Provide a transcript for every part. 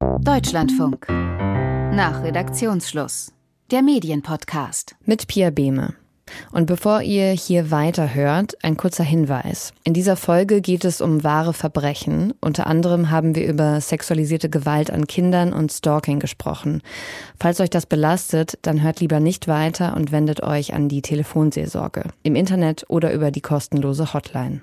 Deutschlandfunk. Nach Redaktionsschluss. Der Medienpodcast. Mit Pia Behme. Und bevor ihr hier weiterhört, ein kurzer Hinweis. In dieser Folge geht es um wahre Verbrechen. Unter anderem haben wir über sexualisierte Gewalt an Kindern und Stalking gesprochen. Falls euch das belastet, dann hört lieber nicht weiter und wendet euch an die Telefonseelsorge. Im Internet oder über die kostenlose Hotline.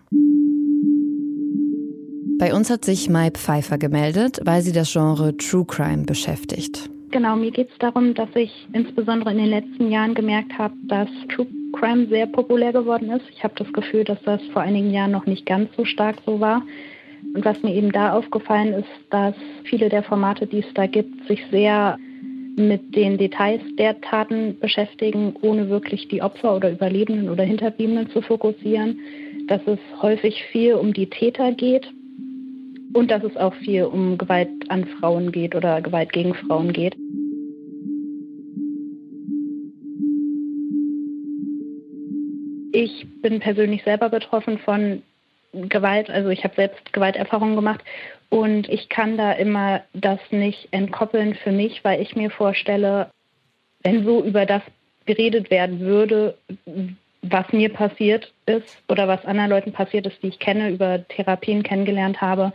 Bei uns hat sich Mai Pfeiffer gemeldet, weil sie das Genre True Crime beschäftigt. Genau, mir geht es darum, dass ich insbesondere in den letzten Jahren gemerkt habe, dass True Crime sehr populär geworden ist. Ich habe das Gefühl, dass das vor einigen Jahren noch nicht ganz so stark so war. Und was mir eben da aufgefallen ist, dass viele der Formate, die es da gibt, sich sehr mit den Details der Taten beschäftigen, ohne wirklich die Opfer oder Überlebenden oder Hinterbliebenen zu fokussieren. Dass es häufig viel um die Täter geht und dass es auch viel um Gewalt an Frauen geht oder Gewalt gegen Frauen geht. Ich bin persönlich selber betroffen von Gewalt, also ich habe selbst Gewalterfahrungen gemacht und ich kann da immer das nicht entkoppeln für mich, weil ich mir vorstelle, wenn so über das geredet werden würde, was mir passiert ist oder was anderen Leuten passiert ist, die ich kenne, über Therapien kennengelernt habe,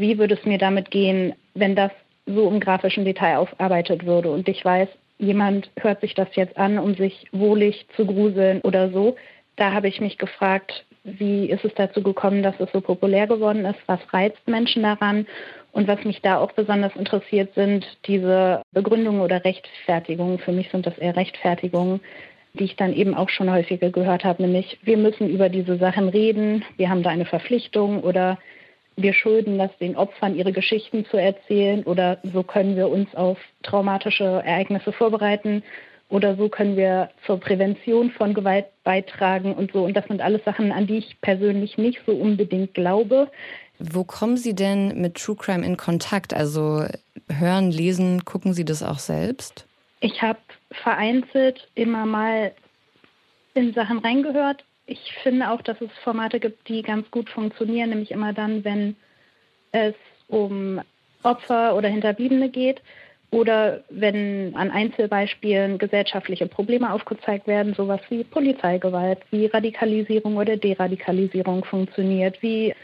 wie würde es mir damit gehen, wenn das so im grafischen Detail aufarbeitet würde und ich weiß, jemand hört sich das jetzt an, um sich wohlig zu gruseln oder so. Da habe ich mich gefragt, wie ist es dazu gekommen, dass es so populär geworden ist? Was reizt Menschen daran? Und was mich da auch besonders interessiert, sind diese Begründungen oder Rechtfertigungen. Für mich sind das eher Rechtfertigungen, die ich dann eben auch schon häufiger gehört habe, nämlich wir müssen über diese Sachen reden, wir haben da eine Verpflichtung oder wir schulden das den Opfern, ihre Geschichten zu erzählen oder so können wir uns auf traumatische Ereignisse vorbereiten oder so können wir zur Prävention von Gewalt beitragen und so. Und das sind alles Sachen, an die ich persönlich nicht so unbedingt glaube. Wo kommen Sie denn mit True Crime in Kontakt? Also hören, lesen, gucken Sie das auch selbst? Ich habe vereinzelt immer mal in Sachen reingehört, ich finde auch, dass es Formate gibt, die ganz gut funktionieren, nämlich immer dann, wenn es um Opfer oder Hinterbliebene geht oder wenn an Einzelbeispielen gesellschaftliche Probleme aufgezeigt werden, sowas wie Polizeigewalt, wie Radikalisierung oder Deradikalisierung funktioniert, wie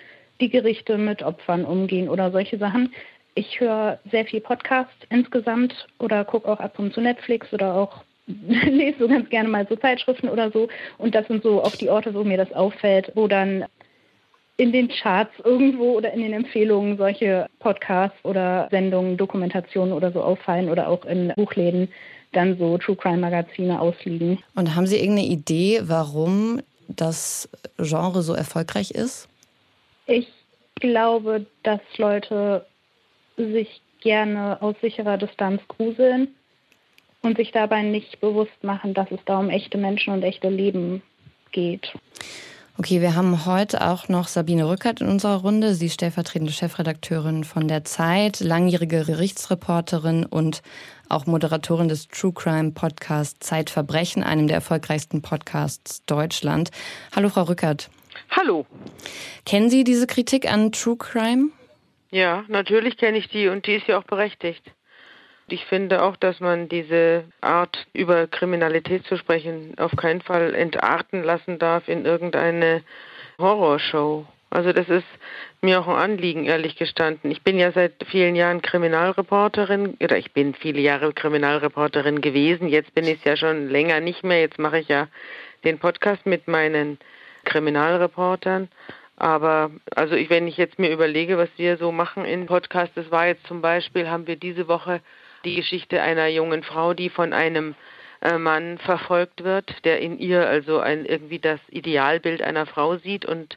die Gerichte mit Opfern umgehen oder solche Sachen. Ich höre sehr viel Podcast insgesamt oder gucke auch ab und zu Netflix oder auch lese so ganz gerne mal so Zeitschriften oder so. Und das sind so auch die Orte, wo mir das auffällt, wo dann in den Charts irgendwo oder in den Empfehlungen solche Podcasts oder Sendungen, Dokumentationen oder so auffallen oder auch in Buchläden dann so True Crime Magazine ausliegen. Und haben Sie irgendeine Idee, warum das Genre so erfolgreich ist? Ich glaube, dass Leute sich gerne aus sicherer Distanz gruseln und sich dabei nicht bewusst machen, dass es da um echte Menschen und echte Leben geht. Okay, wir haben heute auch noch Sabine Rückert in unserer Runde. Sie ist stellvertretende Chefredakteurin von der Zeit, langjährige Gerichtsreporterin und auch Moderatorin des True Crime Podcasts Zeitverbrechen, einem der erfolgreichsten Podcasts Deutschland. Hallo, Frau Rückert. Hallo. Kennen Sie diese Kritik an True Crime? Ja, natürlich kenne ich die und die ist ja auch berechtigt. Ich finde auch, dass man diese Art, über Kriminalität zu sprechen, auf keinen Fall entarten lassen darf in irgendeine Horrorshow. Also das ist mir auch ein Anliegen, ehrlich gestanden. Ich bin ja seit vielen Jahren Kriminalreporterin, oder ich bin viele Jahre Kriminalreporterin gewesen. Jetzt bin ich es ja schon länger nicht mehr. Jetzt mache ich ja den Podcast mit meinen Kriminalreportern. Aber also ich, wenn ich jetzt mir überlege, was wir so machen in Podcast, das war jetzt zum Beispiel, haben wir diese Woche die Geschichte einer jungen Frau, die von einem äh, Mann verfolgt wird, der in ihr also ein, irgendwie das Idealbild einer Frau sieht und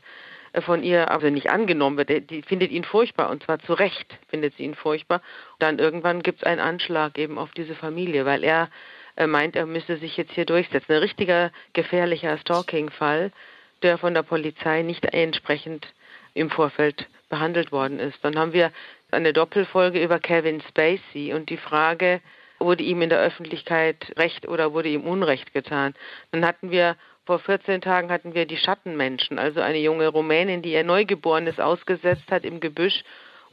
äh, von ihr also nicht angenommen wird. Die, die findet ihn furchtbar und zwar zu Recht findet sie ihn furchtbar. Dann irgendwann gibt es einen Anschlag eben auf diese Familie, weil er äh, meint, er müsse sich jetzt hier durchsetzen. Ein richtiger gefährlicher Stalking-Fall, der von der Polizei nicht entsprechend im Vorfeld behandelt worden ist. Dann haben wir eine Doppelfolge über Kevin Spacey und die Frage, wurde ihm in der Öffentlichkeit Recht oder wurde ihm Unrecht getan? Dann hatten wir vor 14 Tagen hatten wir die Schattenmenschen, also eine junge Rumänin, die ihr Neugeborenes ausgesetzt hat im Gebüsch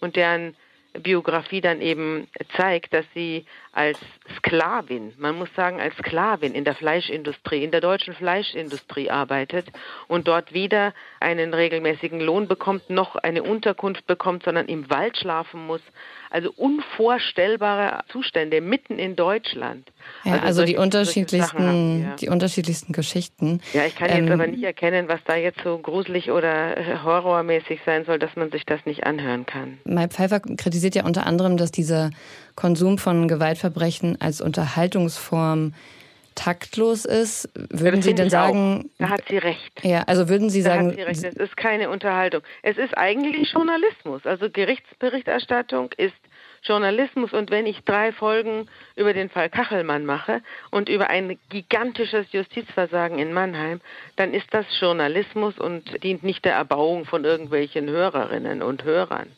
und deren Biografie dann eben zeigt, dass sie als Sklavin, man muss sagen als Sklavin in der Fleischindustrie, in der deutschen Fleischindustrie arbeitet und dort weder einen regelmäßigen Lohn bekommt, noch eine Unterkunft bekommt, sondern im Wald schlafen muss. Also unvorstellbare Zustände mitten in Deutschland. Ja, also, also die unterschiedlichsten, wir, die unterschiedlichsten Geschichten. Ja, ich kann jetzt ähm, aber nicht erkennen, was da jetzt so gruselig oder horrormäßig sein soll, dass man sich das nicht anhören kann. Mai Pfeiffer kritisiert ja unter anderem, dass dieser Konsum von Gewaltverbrechen als Unterhaltungsform taktlos ist, würden Sie denn sagen? Auch. Da hat sie recht. Ja, also würden Sie da sagen, hat sie recht. es ist keine Unterhaltung. Es ist eigentlich Journalismus. Also Gerichtsberichterstattung ist Journalismus und wenn ich drei Folgen über den Fall Kachelmann mache und über ein gigantisches Justizversagen in Mannheim, dann ist das Journalismus und dient nicht der Erbauung von irgendwelchen Hörerinnen und Hörern.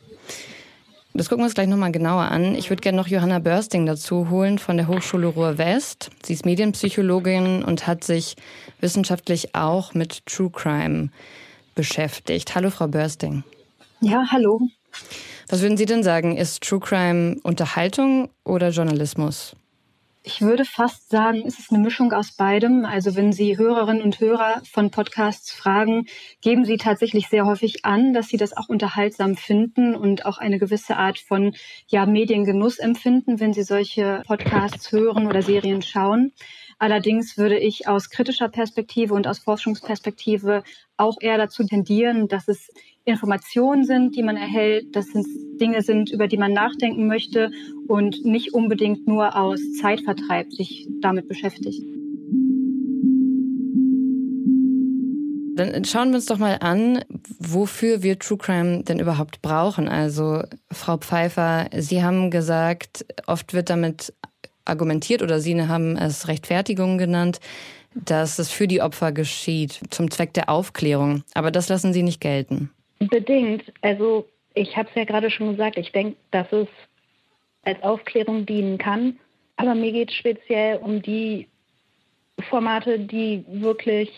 Das gucken wir uns gleich nochmal genauer an. Ich würde gerne noch Johanna Börsting dazu holen von der Hochschule Ruhr-West. Sie ist Medienpsychologin und hat sich wissenschaftlich auch mit True Crime beschäftigt. Hallo, Frau Börsting. Ja, hallo. Was würden Sie denn sagen? Ist True Crime Unterhaltung oder Journalismus? Ich würde fast sagen, es ist eine Mischung aus beidem. Also wenn Sie Hörerinnen und Hörer von Podcasts fragen, geben sie tatsächlich sehr häufig an, dass sie das auch unterhaltsam finden und auch eine gewisse Art von ja, Mediengenuss empfinden, wenn sie solche Podcasts hören oder Serien schauen. Allerdings würde ich aus kritischer Perspektive und aus Forschungsperspektive auch eher dazu tendieren, dass es Informationen sind, die man erhält, dass es Dinge sind, über die man nachdenken möchte und nicht unbedingt nur aus Zeitvertreib sich damit beschäftigt. Dann schauen wir uns doch mal an, wofür wir True Crime denn überhaupt brauchen. Also, Frau Pfeiffer, Sie haben gesagt, oft wird damit argumentiert oder Sie haben es Rechtfertigung genannt, dass es für die Opfer geschieht, zum Zweck der Aufklärung. Aber das lassen Sie nicht gelten. Bedingt. Also ich habe es ja gerade schon gesagt, ich denke, dass es als Aufklärung dienen kann. Aber mir geht es speziell um die Formate, die wirklich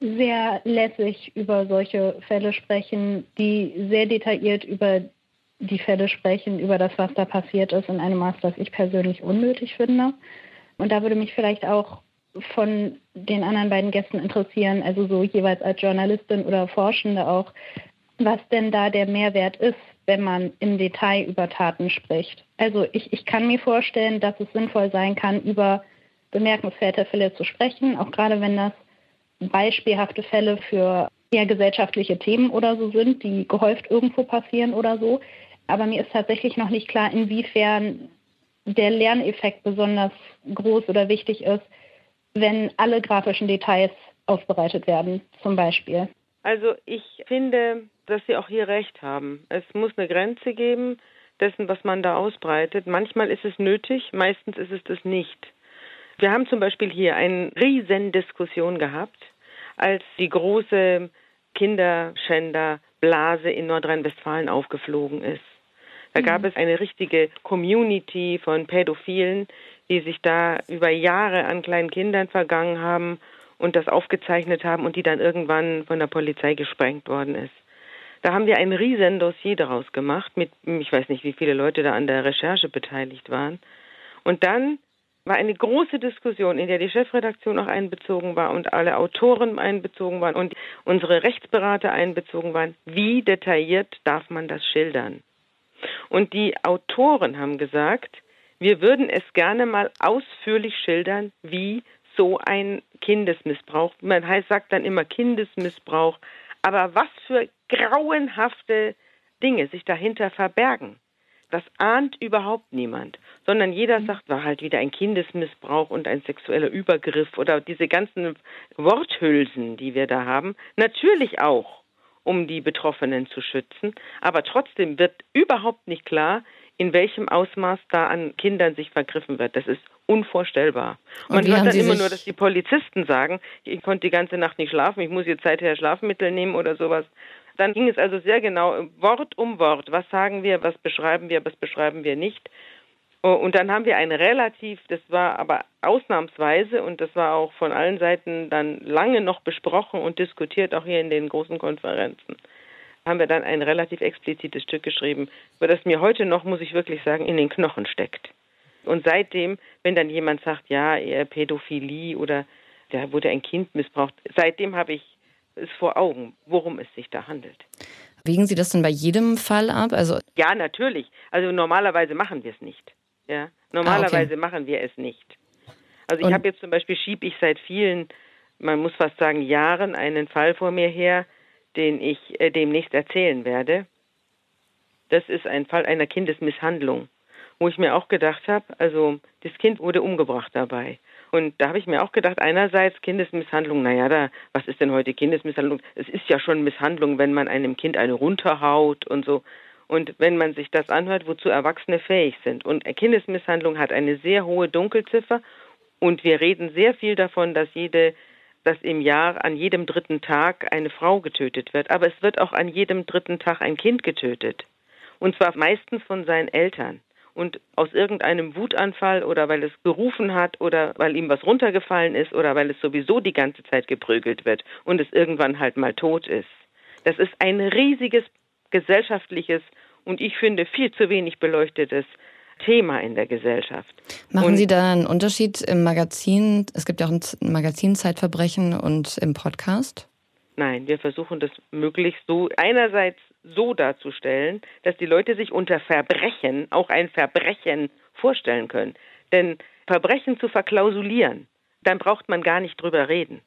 sehr lässig über solche Fälle sprechen, die sehr detailliert über die Fälle sprechen, über das, was da passiert ist, in einem Maß, das ich persönlich unnötig finde. Und da würde mich vielleicht auch von den anderen beiden Gästen interessieren, also so jeweils als Journalistin oder Forschende auch, was denn da der Mehrwert ist, wenn man im Detail über Taten spricht. Also ich, ich kann mir vorstellen, dass es sinnvoll sein kann, über bemerkenswerte Fälle zu sprechen, auch gerade wenn das beispielhafte Fälle für eher gesellschaftliche Themen oder so sind, die gehäuft irgendwo passieren oder so. Aber mir ist tatsächlich noch nicht klar, inwiefern der Lerneffekt besonders groß oder wichtig ist, wenn alle grafischen Details aufbereitet werden, zum Beispiel. Also ich finde, dass Sie auch hier recht haben. Es muss eine Grenze geben dessen, was man da ausbreitet. Manchmal ist es nötig, meistens ist es das nicht. Wir haben zum Beispiel hier eine riesen Diskussion gehabt, als die große Kinderschänderblase in Nordrhein-Westfalen aufgeflogen ist. Da gab mhm. es eine richtige Community von Pädophilen, die sich da über Jahre an kleinen Kindern vergangen haben und das aufgezeichnet haben und die dann irgendwann von der Polizei gesprengt worden ist. Da haben wir ein riesen Dossier daraus gemacht, mit, ich weiß nicht, wie viele Leute da an der Recherche beteiligt waren. Und dann war eine große Diskussion, in der die Chefredaktion auch einbezogen war und alle Autoren einbezogen waren und unsere Rechtsberater einbezogen waren. Wie detailliert darf man das schildern? Und die Autoren haben gesagt, wir würden es gerne mal ausführlich schildern, wie so ein Kindesmissbrauch, man heißt, sagt dann immer Kindesmissbrauch, aber was für grauenhafte Dinge sich dahinter verbergen. Das ahnt überhaupt niemand, sondern jeder mhm. sagt, war halt wieder ein Kindesmissbrauch und ein sexueller Übergriff oder diese ganzen Worthülsen, die wir da haben. Natürlich auch, um die Betroffenen zu schützen, aber trotzdem wird überhaupt nicht klar, in welchem Ausmaß da an Kindern sich vergriffen wird. Das ist unvorstellbar. Man hört dann immer nur, dass die Polizisten sagen, ich konnte die ganze Nacht nicht schlafen, ich muss jetzt seither Schlafmittel nehmen oder sowas. Dann ging es also sehr genau Wort um Wort. Was sagen wir, was beschreiben wir, was beschreiben wir nicht. Und dann haben wir ein relativ, das war aber ausnahmsweise und das war auch von allen Seiten dann lange noch besprochen und diskutiert, auch hier in den großen Konferenzen. haben wir dann ein relativ explizites Stück geschrieben, über das mir heute noch, muss ich wirklich sagen, in den Knochen steckt. Und seitdem, wenn dann jemand sagt, ja, eher Pädophilie oder da wurde ein Kind missbraucht, seitdem habe ich es vor Augen, worum es sich da handelt. Wiegen Sie das denn bei jedem Fall ab? Also ja, natürlich. Also normalerweise machen wir es nicht. Ja, normalerweise ah, okay. machen wir es nicht. Also ich habe jetzt zum Beispiel schiebe ich seit vielen, man muss fast sagen Jahren einen Fall vor mir her, den ich äh, demnächst erzählen werde. Das ist ein Fall einer Kindesmisshandlung, wo ich mir auch gedacht habe, also das Kind wurde umgebracht dabei. Und da habe ich mir auch gedacht, einerseits Kindesmisshandlung, naja, da, was ist denn heute Kindesmisshandlung? Es ist ja schon Misshandlung, wenn man einem Kind eine runterhaut und so. Und wenn man sich das anhört, wozu Erwachsene fähig sind. Und Kindesmisshandlung hat eine sehr hohe Dunkelziffer. Und wir reden sehr viel davon, dass jede, dass im Jahr an jedem dritten Tag eine Frau getötet wird. Aber es wird auch an jedem dritten Tag ein Kind getötet. Und zwar meistens von seinen Eltern und aus irgendeinem Wutanfall oder weil es gerufen hat oder weil ihm was runtergefallen ist oder weil es sowieso die ganze Zeit geprügelt wird und es irgendwann halt mal tot ist. Das ist ein riesiges gesellschaftliches und ich finde viel zu wenig beleuchtetes Thema in der Gesellschaft. Machen und Sie da einen Unterschied im Magazin? Es gibt ja auch ein Magazin Zeitverbrechen und im Podcast. Nein, wir versuchen das möglichst so einerseits so darzustellen, dass die Leute sich unter Verbrechen auch ein Verbrechen vorstellen können. Denn Verbrechen zu verklausulieren, dann braucht man gar nicht drüber reden.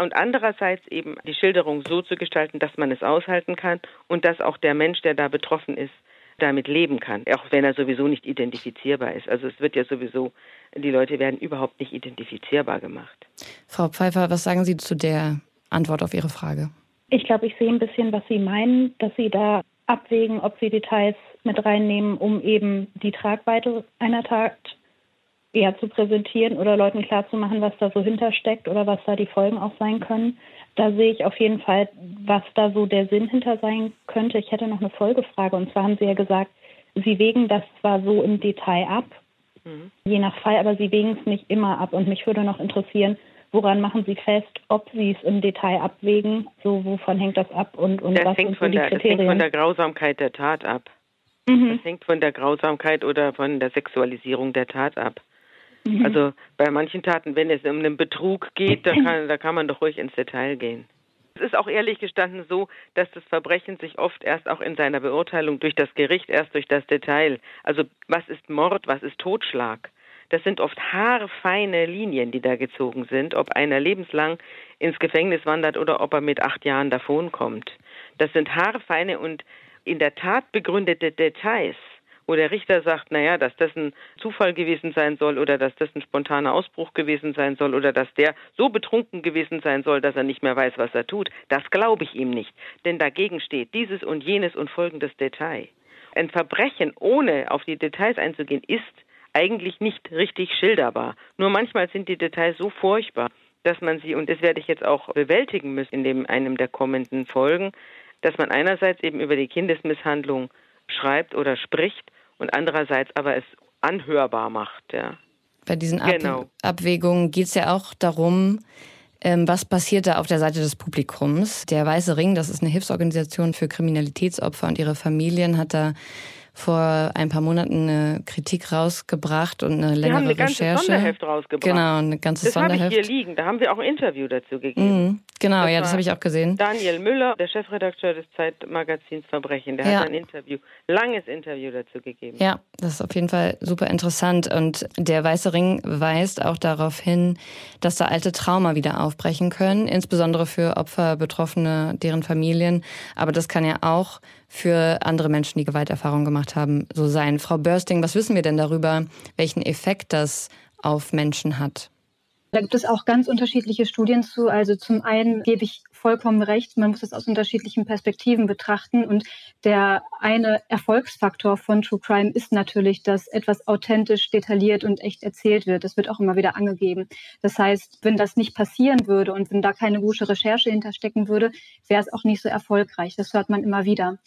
Und andererseits eben die Schilderung so zu gestalten, dass man es aushalten kann und dass auch der Mensch, der da betroffen ist, damit leben kann, auch wenn er sowieso nicht identifizierbar ist. Also es wird ja sowieso, die Leute werden überhaupt nicht identifizierbar gemacht. Frau Pfeiffer, was sagen Sie zu der Antwort auf Ihre Frage? Ich glaube, ich sehe ein bisschen, was Sie meinen, dass Sie da abwägen, ob Sie Details mit reinnehmen, um eben die Tragweite einer Tat eher zu präsentieren oder Leuten klarzumachen, was da so hintersteckt oder was da die Folgen auch sein können. Da sehe ich auf jeden Fall, was da so der Sinn hinter sein könnte. Ich hätte noch eine Folgefrage. Und zwar haben Sie ja gesagt, Sie wägen das zwar so im Detail ab, mhm. je nach Fall, aber Sie wägen es nicht immer ab. Und mich würde noch interessieren, Woran machen Sie fest, ob Sie es im Detail abwägen? So, wovon hängt das ab und, und das was hängt sind von so die der, Kriterien? Das hängt von der Grausamkeit der Tat ab. Mhm. Das hängt von der Grausamkeit oder von der Sexualisierung der Tat ab. Mhm. Also bei manchen Taten, wenn es um einen Betrug geht, da kann, da kann man doch ruhig ins Detail gehen. Es ist auch ehrlich gestanden so, dass das Verbrechen sich oft erst auch in seiner Beurteilung durch das Gericht, erst durch das Detail, also was ist Mord, was ist Totschlag, das sind oft haarfeine Linien, die da gezogen sind, ob einer lebenslang ins Gefängnis wandert oder ob er mit acht Jahren davonkommt. Das sind haarfeine und in der Tat begründete Details, wo der Richter sagt, naja, dass das ein Zufall gewesen sein soll oder dass das ein spontaner Ausbruch gewesen sein soll oder dass der so betrunken gewesen sein soll, dass er nicht mehr weiß, was er tut, das glaube ich ihm nicht. Denn dagegen steht dieses und jenes und folgendes Detail. Ein Verbrechen, ohne auf die Details einzugehen, ist eigentlich nicht richtig schilderbar. Nur manchmal sind die Details so furchtbar, dass man sie, und das werde ich jetzt auch bewältigen müssen in dem, einem der kommenden Folgen, dass man einerseits eben über die Kindesmisshandlung schreibt oder spricht und andererseits aber es anhörbar macht. Ja. Bei diesen Ab genau. Abwägungen geht es ja auch darum, ähm, was passiert da auf der Seite des Publikums. Der Weiße Ring, das ist eine Hilfsorganisation für Kriminalitätsopfer und ihre Familien, hat da vor ein paar Monaten eine Kritik rausgebracht und eine längere wir haben eine ganze Recherche. Sonderheft rausgebracht. Genau, ein ganzes das Sonderheft. Das habe ich hier liegen. Da haben wir auch ein Interview dazu gegeben. Mhm, genau, das ja, das habe ich auch gesehen. Daniel Müller, der Chefredakteur des Zeitmagazins Verbrechen, der ja. hat ein Interview, langes Interview dazu gegeben. Ja, das ist auf jeden Fall super interessant. Und der Weiße Ring weist auch darauf hin, dass da alte Trauma wieder aufbrechen können, insbesondere für Opfer, Betroffene, deren Familien. Aber das kann ja auch für andere Menschen, die Gewalterfahrung gemacht haben, so sein. Frau Börsting, was wissen wir denn darüber, welchen Effekt das auf Menschen hat? Da gibt es auch ganz unterschiedliche Studien zu. Also zum einen gebe ich vollkommen recht, man muss es aus unterschiedlichen Perspektiven betrachten. Und der eine Erfolgsfaktor von True Crime ist natürlich, dass etwas authentisch, detailliert und echt erzählt wird. Das wird auch immer wieder angegeben. Das heißt, wenn das nicht passieren würde und wenn da keine gute Recherche hinterstecken würde, wäre es auch nicht so erfolgreich. Das hört man immer wieder.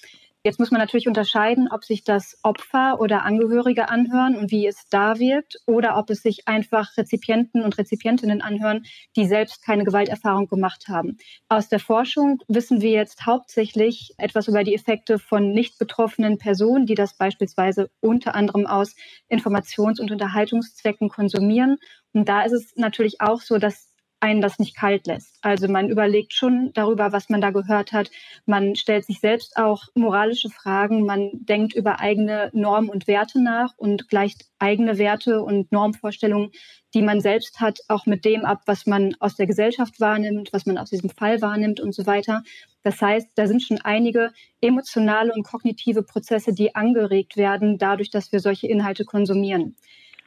Jetzt muss man natürlich unterscheiden, ob sich das Opfer oder Angehörige anhören und wie es da wirkt oder ob es sich einfach Rezipienten und Rezipientinnen anhören, die selbst keine Gewalterfahrung gemacht haben. Aus der Forschung wissen wir jetzt hauptsächlich etwas über die Effekte von nicht betroffenen Personen, die das beispielsweise unter anderem aus Informations- und Unterhaltungszwecken konsumieren. Und da ist es natürlich auch so, dass einen das nicht kalt lässt. Also man überlegt schon darüber, was man da gehört hat. Man stellt sich selbst auch moralische Fragen. Man denkt über eigene Normen und Werte nach und gleicht eigene Werte und Normvorstellungen, die man selbst hat, auch mit dem ab, was man aus der Gesellschaft wahrnimmt, was man aus diesem Fall wahrnimmt und so weiter. Das heißt, da sind schon einige emotionale und kognitive Prozesse, die angeregt werden, dadurch, dass wir solche Inhalte konsumieren.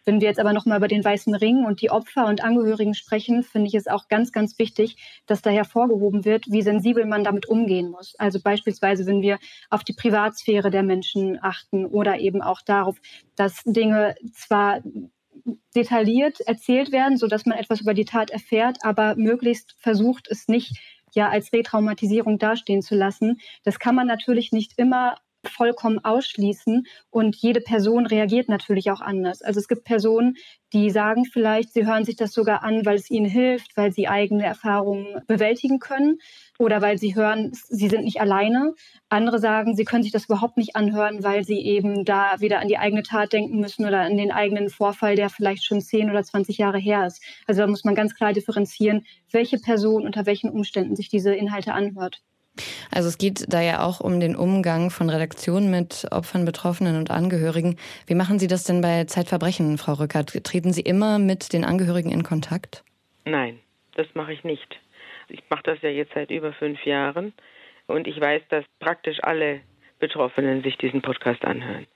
Wenn wir jetzt aber nochmal über den Weißen Ring und die Opfer und Angehörigen sprechen, finde ich es auch ganz, ganz wichtig, dass da hervorgehoben wird, wie sensibel man damit umgehen muss. Also beispielsweise, wenn wir auf die Privatsphäre der Menschen achten oder eben auch darauf, dass Dinge zwar detailliert erzählt werden, so dass man etwas über die Tat erfährt, aber möglichst versucht, es nicht ja als Retraumatisierung dastehen zu lassen. Das kann man natürlich nicht immer vollkommen ausschließen und jede Person reagiert natürlich auch anders. Also es gibt Personen, die sagen vielleicht, sie hören sich das sogar an, weil es ihnen hilft, weil sie eigene Erfahrungen bewältigen können oder weil sie hören, sie sind nicht alleine. Andere sagen, sie können sich das überhaupt nicht anhören, weil sie eben da wieder an die eigene Tat denken müssen oder an den eigenen Vorfall, der vielleicht schon 10 oder 20 Jahre her ist. Also da muss man ganz klar differenzieren, welche Person unter welchen Umständen sich diese Inhalte anhört. Also es geht da ja auch um den Umgang von Redaktionen mit Opfern, Betroffenen und Angehörigen. Wie machen Sie das denn bei Zeitverbrechen, Frau Rückert? Treten Sie immer mit den Angehörigen in Kontakt? Nein, das mache ich nicht. Ich mache das ja jetzt seit über fünf Jahren und ich weiß, dass praktisch alle Betroffenen sich diesen Podcast anhören.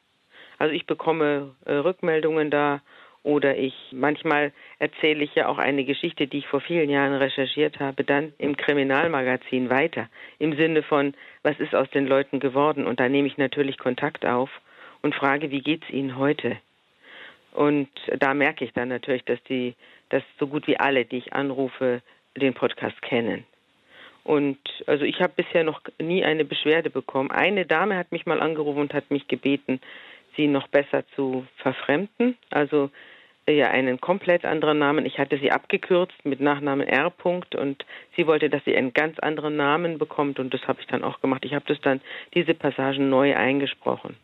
Also ich bekomme äh, Rückmeldungen da oder ich, manchmal erzähle ich ja auch eine Geschichte, die ich vor vielen Jahren recherchiert habe, dann im Kriminalmagazin weiter. Im Sinne von, was ist aus den Leuten geworden? Und da nehme ich natürlich Kontakt auf und frage, wie geht's ihnen heute? Und da merke ich dann natürlich, dass die, dass so gut wie alle, die ich anrufe, den Podcast kennen. Und also ich habe bisher noch nie eine Beschwerde bekommen. Eine Dame hat mich mal angerufen und hat mich gebeten, sie noch besser zu verfremden. Also ja einen komplett anderen Namen. Ich hatte sie abgekürzt mit Nachnamen R. und sie wollte, dass sie einen ganz anderen Namen bekommt und das habe ich dann auch gemacht. Ich habe das dann diese Passagen neu eingesprochen.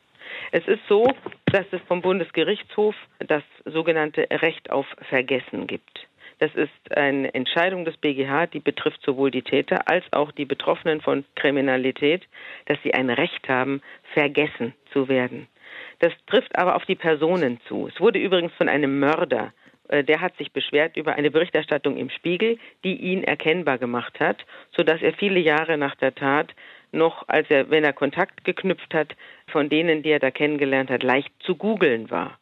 Es ist so, dass es vom Bundesgerichtshof das sogenannte Recht auf Vergessen gibt. Das ist eine Entscheidung des BGH, die betrifft sowohl die Täter als auch die Betroffenen von Kriminalität, dass sie ein Recht haben, vergessen zu werden. Das trifft aber auf die Personen zu. Es wurde übrigens von einem Mörder äh, der hat sich beschwert über eine Berichterstattung im Spiegel, die ihn erkennbar gemacht hat, sodass er viele Jahre nach der Tat noch, als er, wenn er Kontakt geknüpft hat, von denen, die er da kennengelernt hat, leicht zu googeln war.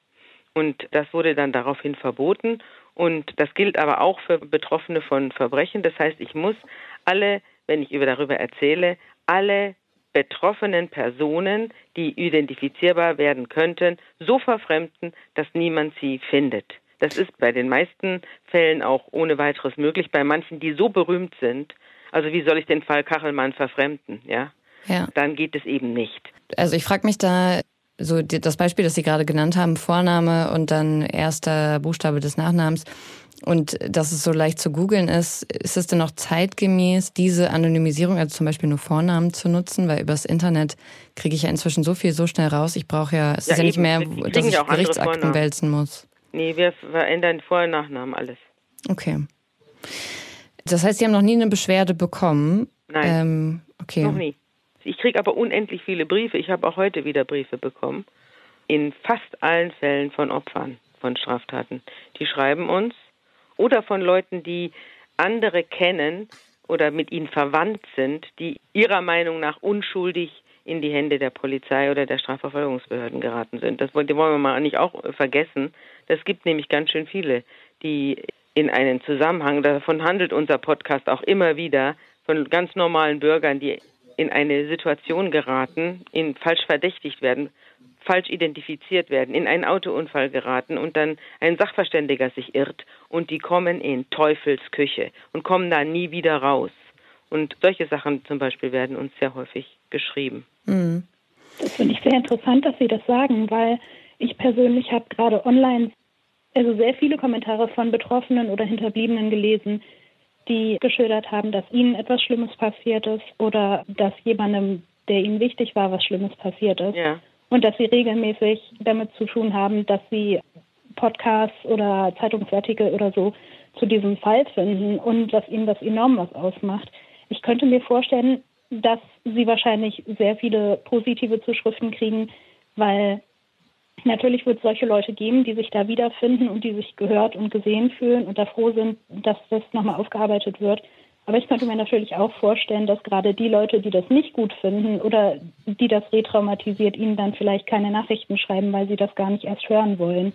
Und das wurde dann daraufhin verboten. Und das gilt aber auch für Betroffene von Verbrechen. Das heißt, ich muss alle, wenn ich über darüber erzähle, alle betroffenen Personen, die identifizierbar werden könnten, so verfremden, dass niemand sie findet. Das ist bei den meisten Fällen auch ohne weiteres möglich. Bei manchen, die so berühmt sind, also wie soll ich den Fall Kachelmann verfremden, ja? Ja. Dann geht es eben nicht. Also ich frage mich da, so das Beispiel, das Sie gerade genannt haben, Vorname und dann erster Buchstabe des Nachnamens und dass es so leicht zu googeln ist, ist es denn noch zeitgemäß, diese Anonymisierung, also zum Beispiel nur Vornamen zu nutzen? Weil übers Internet kriege ich ja inzwischen so viel so schnell raus. Ich brauche ja, es ja, ist ja nicht mehr, dass ich Gerichtsakten wälzen muss. Nee, wir verändern Vor- und Nachnamen alles. Okay. Das heißt, Sie haben noch nie eine Beschwerde bekommen? Nein. Ähm, okay. Noch nie. Ich kriege aber unendlich viele Briefe. Ich habe auch heute wieder Briefe bekommen. In fast allen Fällen von Opfern von Straftaten. Die schreiben uns oder von Leuten, die andere kennen oder mit ihnen verwandt sind, die ihrer Meinung nach unschuldig in die Hände der Polizei oder der Strafverfolgungsbehörden geraten sind. Das wollen wir mal nicht auch vergessen. Das gibt nämlich ganz schön viele, die in einen Zusammenhang, davon handelt unser Podcast auch immer wieder, von ganz normalen Bürgern, die in eine Situation geraten, in falsch verdächtigt werden, falsch identifiziert werden, in einen Autounfall geraten und dann ein Sachverständiger sich irrt und die kommen in Teufelsküche und kommen da nie wieder raus. Und solche Sachen zum Beispiel werden uns sehr häufig geschrieben. Mhm. Das finde ich sehr interessant, dass Sie das sagen, weil ich persönlich habe gerade online also sehr viele Kommentare von Betroffenen oder Hinterbliebenen gelesen, die geschildert haben, dass ihnen etwas Schlimmes passiert ist oder dass jemandem, der ihnen wichtig war, was Schlimmes passiert ist. Ja. Und dass sie regelmäßig damit zu tun haben, dass sie Podcasts oder Zeitungsartikel oder so zu diesem Fall finden und dass ihnen das enorm was ausmacht. Ich könnte mir vorstellen, dass sie wahrscheinlich sehr viele positive Zuschriften kriegen, weil natürlich wird es solche Leute geben, die sich da wiederfinden und die sich gehört und gesehen fühlen und da froh sind, dass das nochmal aufgearbeitet wird. Aber ich könnte mir natürlich auch vorstellen, dass gerade die Leute, die das nicht gut finden oder die das retraumatisiert, ihnen dann vielleicht keine Nachrichten schreiben, weil sie das gar nicht erst hören wollen.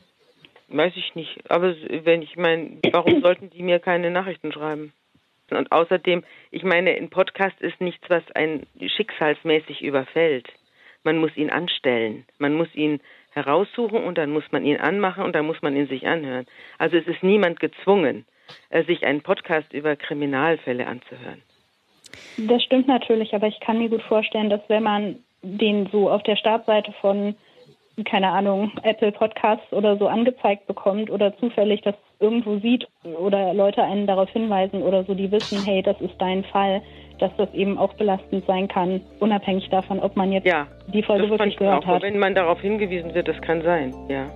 Weiß ich nicht. Aber wenn ich meine, warum sollten die mir keine Nachrichten schreiben? Und außerdem, ich meine, ein Podcast ist nichts, was einen schicksalsmäßig überfällt. Man muss ihn anstellen. Man muss ihn heraussuchen und dann muss man ihn anmachen und dann muss man ihn sich anhören. Also es ist niemand gezwungen, sich einen Podcast über Kriminalfälle anzuhören. Das stimmt natürlich, aber ich kann mir gut vorstellen, dass wenn man den so auf der Startseite von keine Ahnung, Apple Podcasts oder so angezeigt bekommt oder zufällig das irgendwo sieht oder Leute einen darauf hinweisen oder so, die wissen, hey, das ist dein Fall, dass das eben auch belastend sein kann, unabhängig davon, ob man jetzt ja, die Folge wirklich gehört auch, hat. Wenn man darauf hingewiesen wird, das kann sein, ja.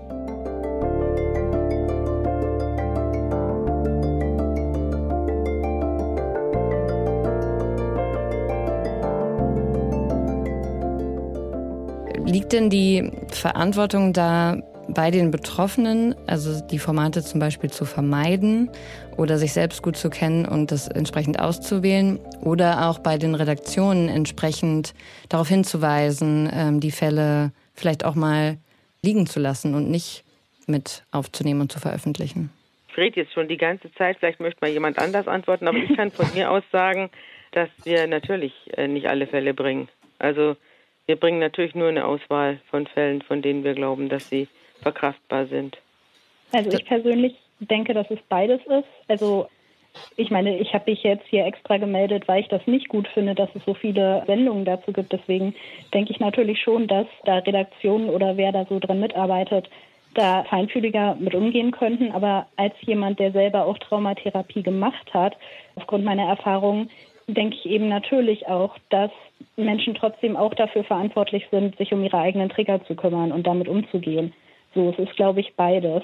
Liegt denn die Verantwortung da bei den Betroffenen, also die Formate zum Beispiel zu vermeiden oder sich selbst gut zu kennen und das entsprechend auszuwählen oder auch bei den Redaktionen entsprechend darauf hinzuweisen, ähm, die Fälle vielleicht auch mal liegen zu lassen und nicht mit aufzunehmen und zu veröffentlichen? Ich rede jetzt schon die ganze Zeit, vielleicht möchte mal jemand anders antworten, aber ich kann von mir aus sagen, dass wir natürlich äh, nicht alle Fälle bringen. Also wir bringen natürlich nur eine Auswahl von Fällen, von denen wir glauben, dass sie verkraftbar sind. Also ich persönlich denke, dass es beides ist. Also ich meine, ich habe mich jetzt hier extra gemeldet, weil ich das nicht gut finde, dass es so viele Sendungen dazu gibt. Deswegen denke ich natürlich schon, dass da Redaktionen oder wer da so dran mitarbeitet, da feinfühliger mit umgehen könnten. Aber als jemand, der selber auch Traumatherapie gemacht hat, aufgrund meiner Erfahrungen, denke ich eben natürlich auch, dass Menschen trotzdem auch dafür verantwortlich sind, sich um ihre eigenen Trigger zu kümmern und damit umzugehen. So, es ist, glaube ich, beides.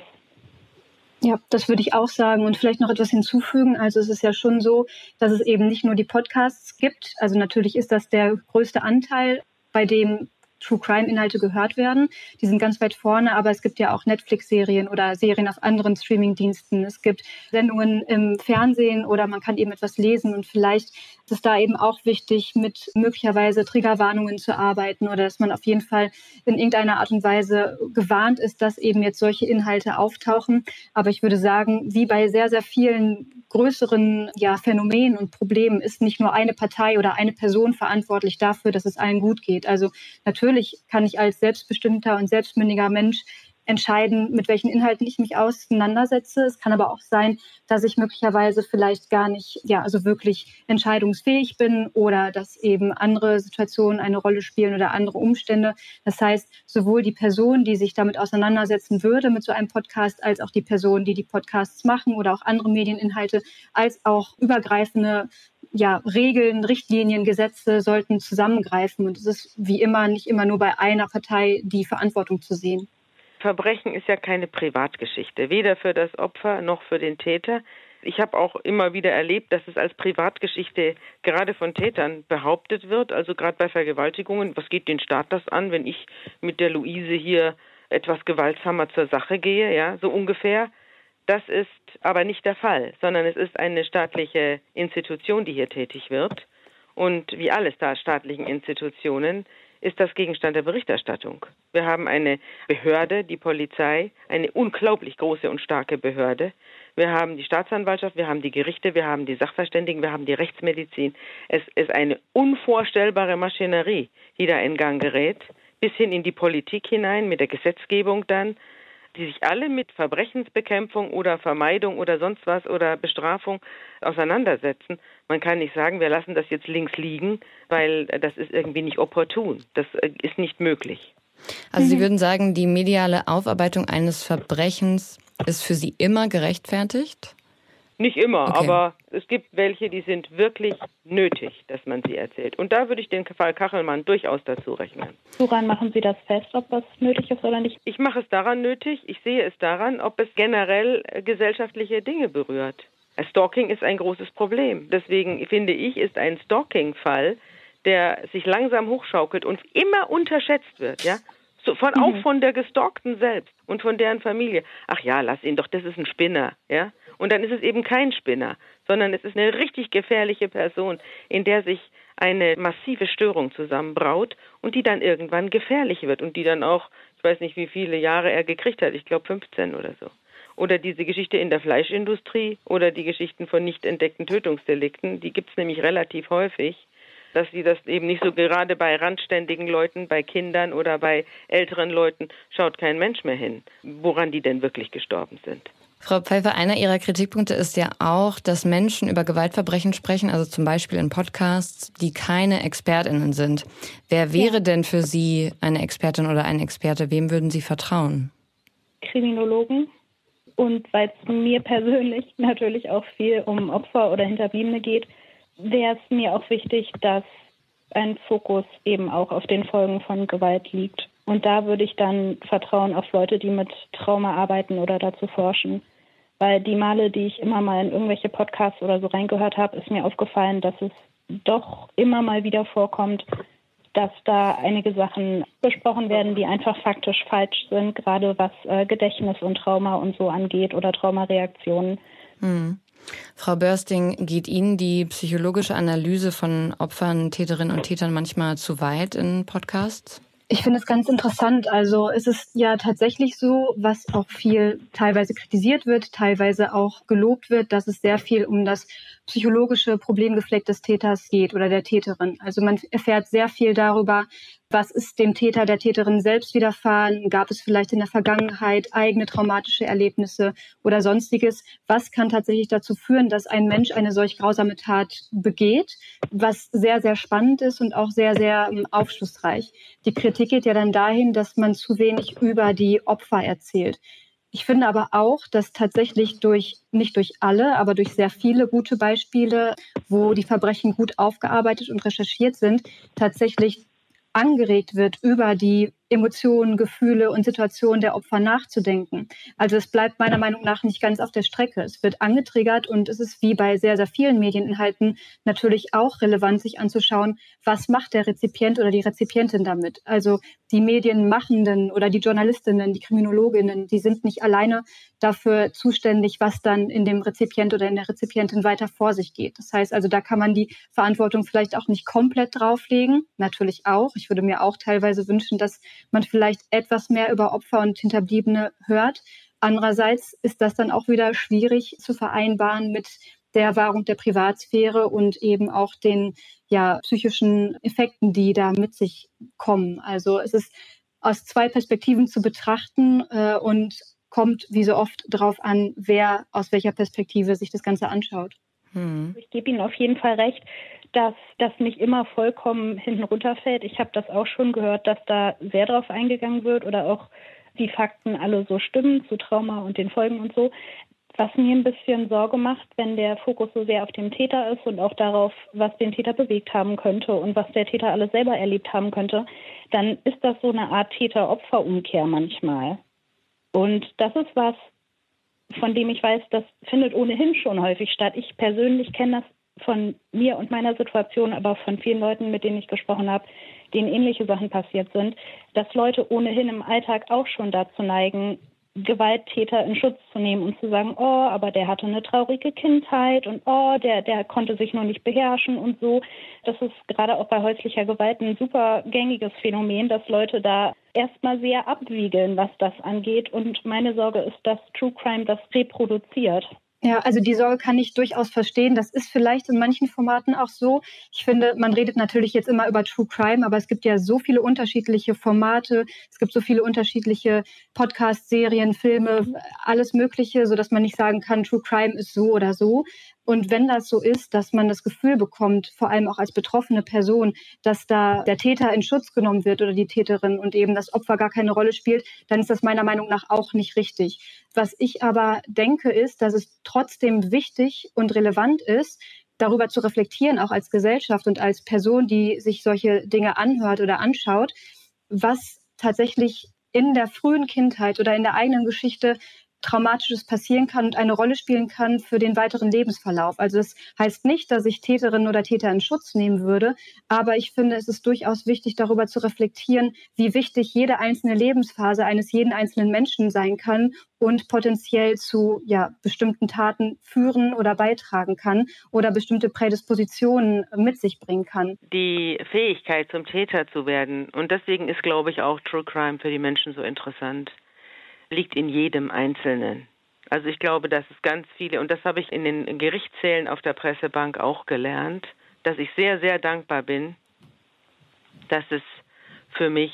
Ja, das würde ich auch sagen und vielleicht noch etwas hinzufügen. Also es ist ja schon so, dass es eben nicht nur die Podcasts gibt. Also natürlich ist das der größte Anteil, bei dem True Crime Inhalte gehört werden. Die sind ganz weit vorne, aber es gibt ja auch Netflix-Serien oder Serien auf anderen Streaming-Diensten. Es gibt Sendungen im Fernsehen oder man kann eben etwas lesen und vielleicht ist es da eben auch wichtig, mit möglicherweise Triggerwarnungen zu arbeiten oder dass man auf jeden Fall in irgendeiner Art und Weise gewarnt ist, dass eben jetzt solche Inhalte auftauchen. Aber ich würde sagen, wie bei sehr, sehr vielen größeren ja, Phänomenen und Problemen ist nicht nur eine Partei oder eine Person verantwortlich dafür, dass es allen gut geht. Also natürlich kann ich als selbstbestimmter und selbstmündiger Mensch entscheiden, mit welchen Inhalten ich mich auseinandersetze. Es kann aber auch sein, dass ich möglicherweise vielleicht gar nicht, ja, also wirklich entscheidungsfähig bin oder dass eben andere Situationen eine Rolle spielen oder andere Umstände. Das heißt, sowohl die Person, die sich damit auseinandersetzen würde mit so einem Podcast, als auch die Person, die die Podcasts machen oder auch andere Medieninhalte, als auch übergreifende ja, Regeln, Richtlinien, Gesetze sollten zusammengreifen. Und es ist wie immer nicht immer nur bei einer Partei die Verantwortung zu sehen. Verbrechen ist ja keine Privatgeschichte, weder für das Opfer noch für den Täter. Ich habe auch immer wieder erlebt, dass es als Privatgeschichte gerade von Tätern behauptet wird, also gerade bei Vergewaltigungen. Was geht den Staat das an, wenn ich mit der Luise hier etwas gewaltsamer zur Sache gehe, ja, so ungefähr. Das ist aber nicht der Fall, sondern es ist eine staatliche Institution, die hier tätig wird. Und wie alle staatlichen Institutionen ist das Gegenstand der Berichterstattung. Wir haben eine Behörde, die Polizei, eine unglaublich große und starke Behörde. Wir haben die Staatsanwaltschaft, wir haben die Gerichte, wir haben die Sachverständigen, wir haben die Rechtsmedizin. Es ist eine unvorstellbare Maschinerie, die da in Gang gerät, bis hin in die Politik hinein, mit der Gesetzgebung dann. Die sich alle mit Verbrechensbekämpfung oder Vermeidung oder sonst was oder Bestrafung auseinandersetzen. Man kann nicht sagen, wir lassen das jetzt links liegen, weil das ist irgendwie nicht opportun. Das äh, ist nicht möglich. Also Sie würden sagen, die mediale Aufarbeitung eines Verbrechens ist für Sie immer gerechtfertigt? Nicht immer, okay. aber es gibt welche, die sind wirklich nötig, dass man sie erzählt. Und da würde ich den Fall Kachelmann durchaus dazu rechnen. Woran machen Sie das fest, ob das nötig ist oder nicht? Ich mache es daran nötig, ich sehe es daran, ob es generell äh, gesellschaftliche Dinge berührt. Stalking ist ein großes Problem. Deswegen finde ich, ist ein Stalking-Fall, der sich langsam hochschaukelt und immer unterschätzt wird, ja, so von, mhm. auch von der Gestalkten selbst und von deren Familie. Ach ja, lass ihn doch, das ist ein Spinner, ja. Und dann ist es eben kein Spinner, sondern es ist eine richtig gefährliche Person, in der sich eine massive Störung zusammenbraut und die dann irgendwann gefährlich wird und die dann auch, ich weiß nicht, wie viele Jahre er gekriegt hat, ich glaube 15 oder so. Oder diese Geschichte in der Fleischindustrie oder die Geschichten von nicht entdeckten Tötungsdelikten, die gibt es nämlich relativ häufig, dass sie das eben nicht so gerade bei randständigen Leuten, bei Kindern oder bei älteren Leuten schaut kein Mensch mehr hin, woran die denn wirklich gestorben sind. Frau Pfeiffer, einer Ihrer Kritikpunkte ist ja auch, dass Menschen über Gewaltverbrechen sprechen, also zum Beispiel in Podcasts, die keine ExpertInnen sind. Wer wäre ja. denn für Sie eine Expertin oder ein Experte? Wem würden Sie vertrauen? Kriminologen. Und weil es mir persönlich natürlich auch viel um Opfer oder Hinterbliebene geht, wäre es mir auch wichtig, dass ein Fokus eben auch auf den Folgen von Gewalt liegt. Und da würde ich dann vertrauen auf Leute, die mit Trauma arbeiten oder dazu forschen. Weil die Male, die ich immer mal in irgendwelche Podcasts oder so reingehört habe, ist mir aufgefallen, dass es doch immer mal wieder vorkommt, dass da einige Sachen besprochen werden, die einfach faktisch falsch sind, gerade was äh, Gedächtnis und Trauma und so angeht oder Traumareaktionen. Hm. Frau Börsting, geht Ihnen die psychologische Analyse von Opfern, Täterinnen und Tätern manchmal zu weit in Podcasts? Ich finde es ganz interessant. Also es ist ja tatsächlich so, was auch viel teilweise kritisiert wird, teilweise auch gelobt wird, dass es sehr viel um das psychologische Problemgefleck des Täters geht oder der Täterin. Also man erfährt sehr viel darüber, was ist dem Täter, der Täterin selbst widerfahren? Gab es vielleicht in der Vergangenheit eigene traumatische Erlebnisse oder sonstiges? Was kann tatsächlich dazu führen, dass ein Mensch eine solch grausame Tat begeht? Was sehr, sehr spannend ist und auch sehr, sehr ähm, aufschlussreich. Die Kritik geht ja dann dahin, dass man zu wenig über die Opfer erzählt. Ich finde aber auch, dass tatsächlich durch, nicht durch alle, aber durch sehr viele gute Beispiele, wo die Verbrechen gut aufgearbeitet und recherchiert sind, tatsächlich angeregt wird, über die Emotionen, Gefühle und Situationen der Opfer nachzudenken. Also es bleibt meiner Meinung nach nicht ganz auf der Strecke. Es wird angetriggert und es ist wie bei sehr, sehr vielen Medieninhalten natürlich auch relevant, sich anzuschauen, was macht der Rezipient oder die Rezipientin damit. Also die Medienmachenden oder die Journalistinnen, die Kriminologinnen, die sind nicht alleine dafür zuständig, was dann in dem Rezipient oder in der Rezipientin weiter vor sich geht. Das heißt also, da kann man die Verantwortung vielleicht auch nicht komplett drauflegen. Natürlich auch. Ich würde mir auch teilweise wünschen, dass man vielleicht etwas mehr über Opfer und Hinterbliebene hört. Andererseits ist das dann auch wieder schwierig zu vereinbaren mit der Wahrung der Privatsphäre und eben auch den ja, psychischen Effekten, die da mit sich kommen. Also es ist aus zwei Perspektiven zu betrachten äh, und kommt wie so oft darauf an, wer aus welcher Perspektive sich das Ganze anschaut. Hm. Ich gebe Ihnen auf jeden Fall recht dass das nicht immer vollkommen hinten runterfällt. Ich habe das auch schon gehört, dass da sehr drauf eingegangen wird oder auch die Fakten alle so stimmen zu Trauma und den Folgen und so. Was mir ein bisschen Sorge macht, wenn der Fokus so sehr auf dem Täter ist und auch darauf, was den Täter bewegt haben könnte und was der Täter alles selber erlebt haben könnte, dann ist das so eine Art Täter-Opfer-Umkehr manchmal. Und das ist was, von dem ich weiß, das findet ohnehin schon häufig statt. Ich persönlich kenne das von mir und meiner Situation, aber von vielen Leuten, mit denen ich gesprochen habe, denen ähnliche Sachen passiert sind, dass Leute ohnehin im Alltag auch schon dazu neigen, Gewalttäter in Schutz zu nehmen und zu sagen, oh, aber der hatte eine traurige Kindheit und oh, der, der konnte sich nur nicht beherrschen und so. Das ist gerade auch bei häuslicher Gewalt ein super gängiges Phänomen, dass Leute da erstmal sehr abwiegeln, was das angeht. Und meine Sorge ist, dass True Crime das reproduziert Ja, also die Sorge kann ich durchaus verstehen. Das ist vielleicht in manchen Formaten auch so. Ich finde, man redet natürlich jetzt immer über True Crime, aber es gibt ja so viele unterschiedliche Formate. Es gibt so viele unterschiedliche Podcast, Serien, Filme, alles Mögliche, so dass man nicht sagen kann, True Crime ist so oder so. Und wenn das so ist, dass man das Gefühl bekommt, vor allem auch als betroffene Person, dass da der Täter in Schutz genommen wird oder die Täterin und eben das Opfer gar keine Rolle spielt, dann ist das meiner Meinung nach auch nicht richtig. Was ich aber denke, ist, dass es trotzdem wichtig und relevant ist, darüber zu reflektieren, auch als Gesellschaft und als Person, die sich solche Dinge anhört oder anschaut, was tatsächlich in der frühen Kindheit oder in der eigenen Geschichte Traumatisches passieren kann und eine Rolle spielen kann für den weiteren Lebensverlauf. Also das heißt nicht, dass ich Täterinnen oder Täter in Schutz nehmen würde, aber ich finde, es ist durchaus wichtig, darüber zu reflektieren, wie wichtig jede einzelne Lebensphase eines jeden einzelnen Menschen sein kann und potenziell zu ja, bestimmten Taten führen oder beitragen kann oder bestimmte Prädispositionen mit sich bringen kann. Die Fähigkeit zum Täter zu werden und deswegen ist, glaube ich, auch True Crime für die Menschen so interessant liegt in jedem Einzelnen. Also ich glaube, dass es ganz viele, und das habe ich in den Gerichtssälen auf der Pressebank auch gelernt, dass ich sehr, sehr dankbar bin, dass es für mich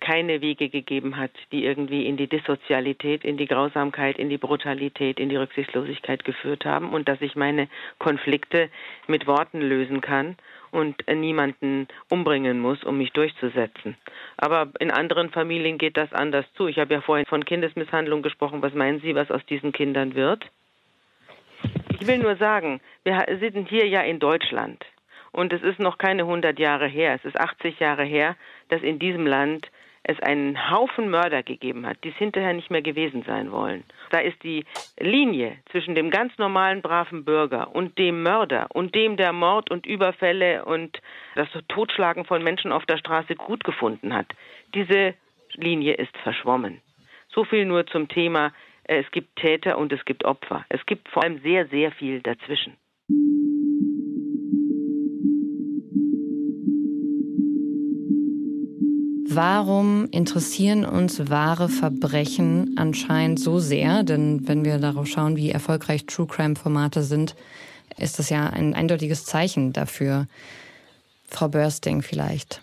keine Wege gegeben hat, die irgendwie in die Dissozialität, in die Grausamkeit, in die Brutalität, in die Rücksichtslosigkeit geführt haben und dass ich meine Konflikte mit Worten lösen kann und niemanden umbringen muss, um mich durchzusetzen. Aber in anderen Familien geht das anders zu. Ich habe ja vorhin von Kindesmisshandlung gesprochen. Was meinen Sie, was aus diesen Kindern wird? Ich will nur sagen, wir sind hier ja in Deutschland. Und es ist noch keine 100 Jahre her, es ist 80 Jahre her, dass in diesem Land es einen Haufen Mörder gegeben hat, die es hinterher nicht mehr gewesen sein wollen. Da ist die Linie zwischen dem ganz normalen braven Bürger und dem Mörder und dem, der Mord und Überfälle und das Totschlagen von Menschen auf der Straße gut gefunden hat. Diese Linie ist verschwommen. So viel nur zum Thema, äh, es gibt Täter und es gibt Opfer. Es gibt vor allem sehr, sehr viel dazwischen. Warum interessieren uns wahre Verbrechen anscheinend so sehr? Denn wenn wir darauf schauen, wie erfolgreich True Crime-Formate sind, ist das ja ein eindeutiges Zeichen dafür. Frau Börsting vielleicht.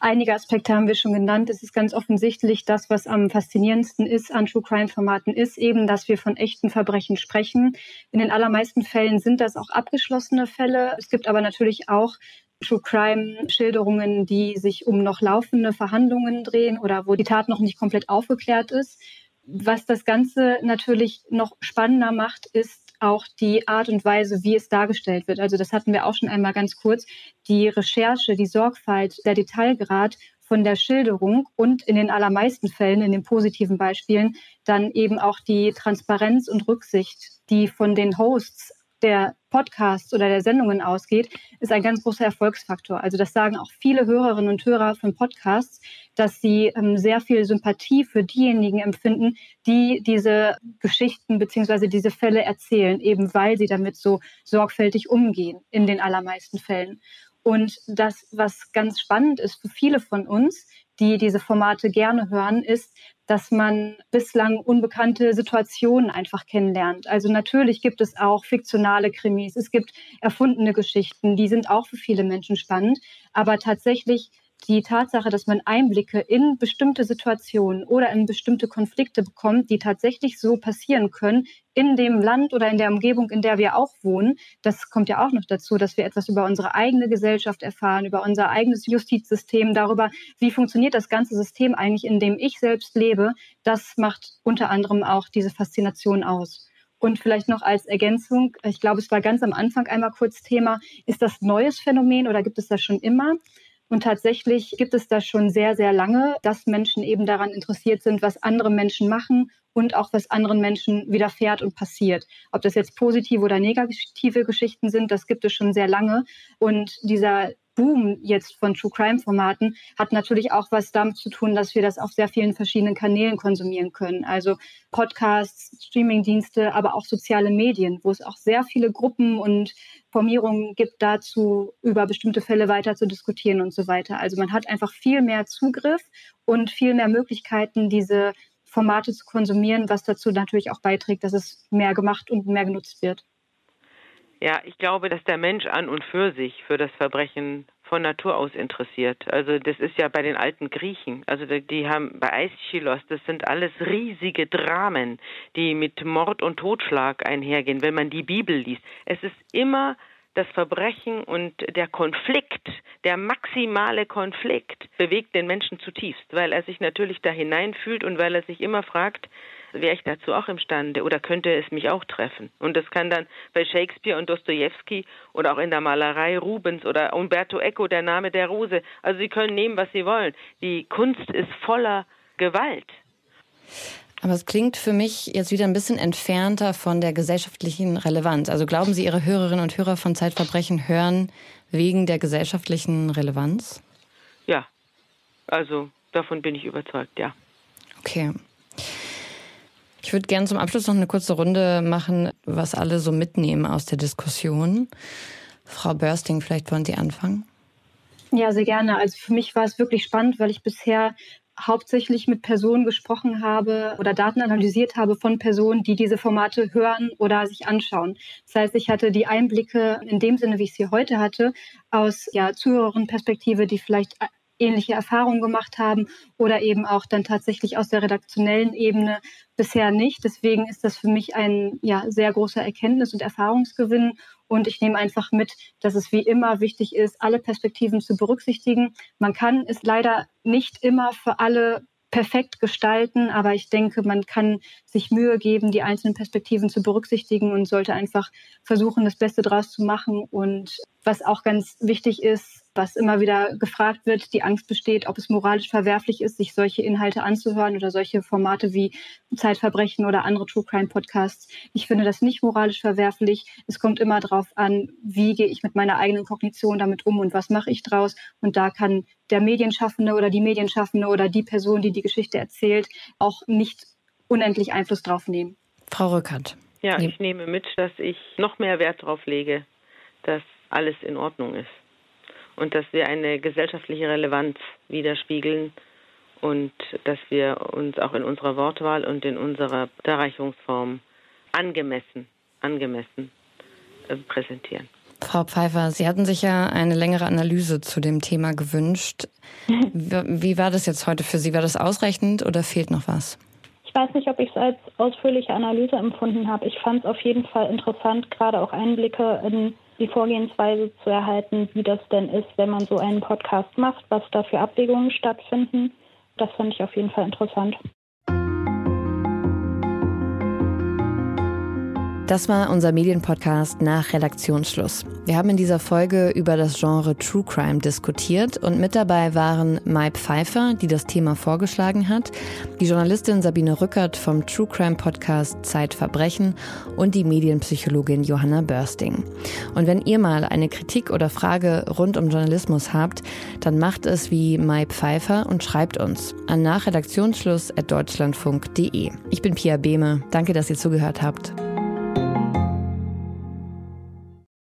Einige Aspekte haben wir schon genannt. Es ist ganz offensichtlich, das, was am faszinierendsten ist an True Crime Formaten, ist eben, dass wir von echten Verbrechen sprechen. In den allermeisten Fällen sind das auch abgeschlossene Fälle. Es gibt aber natürlich auch True Crime-Schilderungen, die sich um noch laufende Verhandlungen drehen oder wo die Tat noch nicht komplett aufgeklärt ist. Was das Ganze natürlich noch spannender macht, ist auch die Art und Weise, wie es dargestellt wird. Also das hatten wir auch schon einmal ganz kurz. Die Recherche, die Sorgfalt, der Detailgrad von der Schilderung und in den allermeisten Fällen, in den positiven Beispielen, dann eben auch die Transparenz und Rücksicht, die von den Hosts der Podcasts oder der Sendungen ausgeht, ist ein ganz großer Erfolgsfaktor. Also das sagen auch viele Hörerinnen und Hörer von Podcasts, dass sie ähm, sehr viel Sympathie für diejenigen empfinden, die diese Geschichten beziehungsweise diese Fälle erzählen, eben weil sie damit so sorgfältig umgehen in den allermeisten Fällen. Und das, was ganz spannend ist für viele von uns, die diese Formate gerne hören, ist, dass man bislang unbekannte Situationen einfach kennenlernt. Also natürlich gibt es auch fiktionale Krimis, es gibt erfundene Geschichten, die sind auch für viele Menschen spannend, aber tatsächlich die Tatsache, dass man Einblicke in bestimmte Situationen oder in bestimmte Konflikte bekommt, die tatsächlich so passieren können in dem Land oder in der Umgebung, in der wir auch wohnen, das kommt ja auch noch dazu, dass wir etwas über unsere eigene Gesellschaft erfahren, über unser eigenes Justizsystem, darüber, wie funktioniert das ganze System eigentlich, in dem ich selbst lebe. Das macht unter anderem auch diese Faszination aus. Und vielleicht noch als Ergänzung, ich glaube, es war ganz am Anfang einmal kurz Thema, ist das neues Phänomen oder gibt es das schon immer? Und tatsächlich gibt es das schon sehr, sehr lange, dass Menschen eben daran interessiert sind, was andere Menschen machen und auch was anderen Menschen widerfährt und passiert. Ob das jetzt positive oder negative Geschichten sind, das gibt es schon sehr lange. Und dieser Boom jetzt von True Crime Formaten hat natürlich auch was damit zu tun, dass wir das auf sehr vielen verschiedenen Kanälen konsumieren können. Also Podcasts, Streamingdienste, aber auch soziale Medien, wo es auch sehr viele Gruppen und Formierungen gibt dazu, über bestimmte Fälle weiter zu diskutieren und so weiter. Also man hat einfach viel mehr Zugriff und viel mehr Möglichkeiten, diese Formate zu konsumieren, was dazu natürlich auch beiträgt, dass es mehr gemacht und mehr genutzt wird. Ja, ich glaube, dass der Mensch an und für sich für das Verbrechen von Natur aus interessiert. Also das ist ja bei den alten Griechen. Also die haben bei Aeschylus, das sind alles riesige Dramen, die mit Mord und Totschlag einhergehen, wenn man die Bibel liest. Es ist immer das Verbrechen und der Konflikt, der maximale Konflikt bewegt den Menschen zutiefst, weil er sich natürlich da hineinfühlt und weil er sich immer fragt, wäre ich dazu auch imstande oder könnte es mich auch treffen? Und das kann dann bei Shakespeare und Dostoevsky oder auch in der Malerei Rubens oder Umberto Eco, der Name der Rose. Also Sie können nehmen, was Sie wollen. Die Kunst ist voller Gewalt. Aber es klingt für mich jetzt wieder ein bisschen entfernter von der gesellschaftlichen Relevanz. Also glauben Sie, Ihre Hörerinnen und Hörer von Zeitverbrechen hören wegen der gesellschaftlichen Relevanz? Ja, also davon bin ich überzeugt, ja. Okay. Ich würde gerne zum Abschluss noch eine kurze Runde machen, was alle so mitnehmen aus der Diskussion. Frau Börsting, vielleicht wollen Sie anfangen? Ja, sehr gerne. Also für mich war es wirklich spannend, weil ich bisher hauptsächlich mit Personen gesprochen habe oder Daten analysiert habe von Personen, die diese Formate hören oder sich anschauen. Das heißt, ich hatte die Einblicke in dem Sinne, wie ich sie heute hatte, aus ja, Zuhörerinnenperspektive, die vielleicht ähnliche Erfahrungen gemacht haben oder eben auch dann tatsächlich aus der redaktionellen Ebene bisher nicht. Deswegen ist das für mich ein ja, sehr großer Erkenntnis- und Erfahrungsgewinn. Und ich nehme einfach mit, dass es wie immer wichtig ist, alle Perspektiven zu berücksichtigen. Man kann es leider nicht immer für alle perfekt gestalten, aber ich denke, man kann sich Mühe geben, die einzelnen Perspektiven zu berücksichtigen und sollte einfach versuchen, das Beste draus zu machen. Und was auch ganz wichtig ist, was immer wieder gefragt wird, die Angst besteht, ob es moralisch verwerflich ist, sich solche Inhalte anzuhören oder solche Formate wie Zeitverbrechen oder andere True Crime Podcasts. Ich finde das nicht moralisch verwerflich. Es kommt immer darauf an, wie gehe ich mit meiner eigenen Kognition damit um und was mache ich draus. Und da kann der Medienschaffende oder die Medienschaffende oder die Person, die die Geschichte erzählt, auch nicht unendlich Einfluss drauf nehmen. Frau Rückert. Ja, ich nehme mit, dass ich noch mehr Wert darauf lege, dass alles in Ordnung ist und dass wir eine gesellschaftliche Relevanz widerspiegeln und dass wir uns auch in unserer Wortwahl und in unserer Darreichungsform angemessen, angemessen äh, präsentieren. Frau Pfeiffer, Sie hatten sich ja eine längere Analyse zu dem Thema gewünscht. Wie war das jetzt heute für Sie? War das ausreichend oder fehlt noch was? Ich weiß nicht, ob ich es als ausführliche Analyse empfunden habe. Ich fand es auf jeden Fall interessant, gerade auch Einblicke in die Vorgehensweise zu erhalten, wie das denn ist, wenn man so einen Podcast macht, was da für Abwägungen stattfinden. Das fand ich auf jeden Fall interessant. Das war unser Medienpodcast nach Redaktionsschluss. Wir haben in dieser Folge über das Genre True Crime diskutiert und mit dabei waren Mai Pfeiffer, die das Thema vorgeschlagen hat, die Journalistin Sabine Rückert vom True Crime Podcast Zeitverbrechen und die Medienpsychologin Johanna Börsting. Und wenn ihr mal eine Kritik oder Frage rund um Journalismus habt, dann macht es wie Mai Pfeiffer und schreibt uns an nachredaktionsschluss.deutschlandfunk.de. Ich bin Pia Behme. Danke, dass ihr zugehört habt.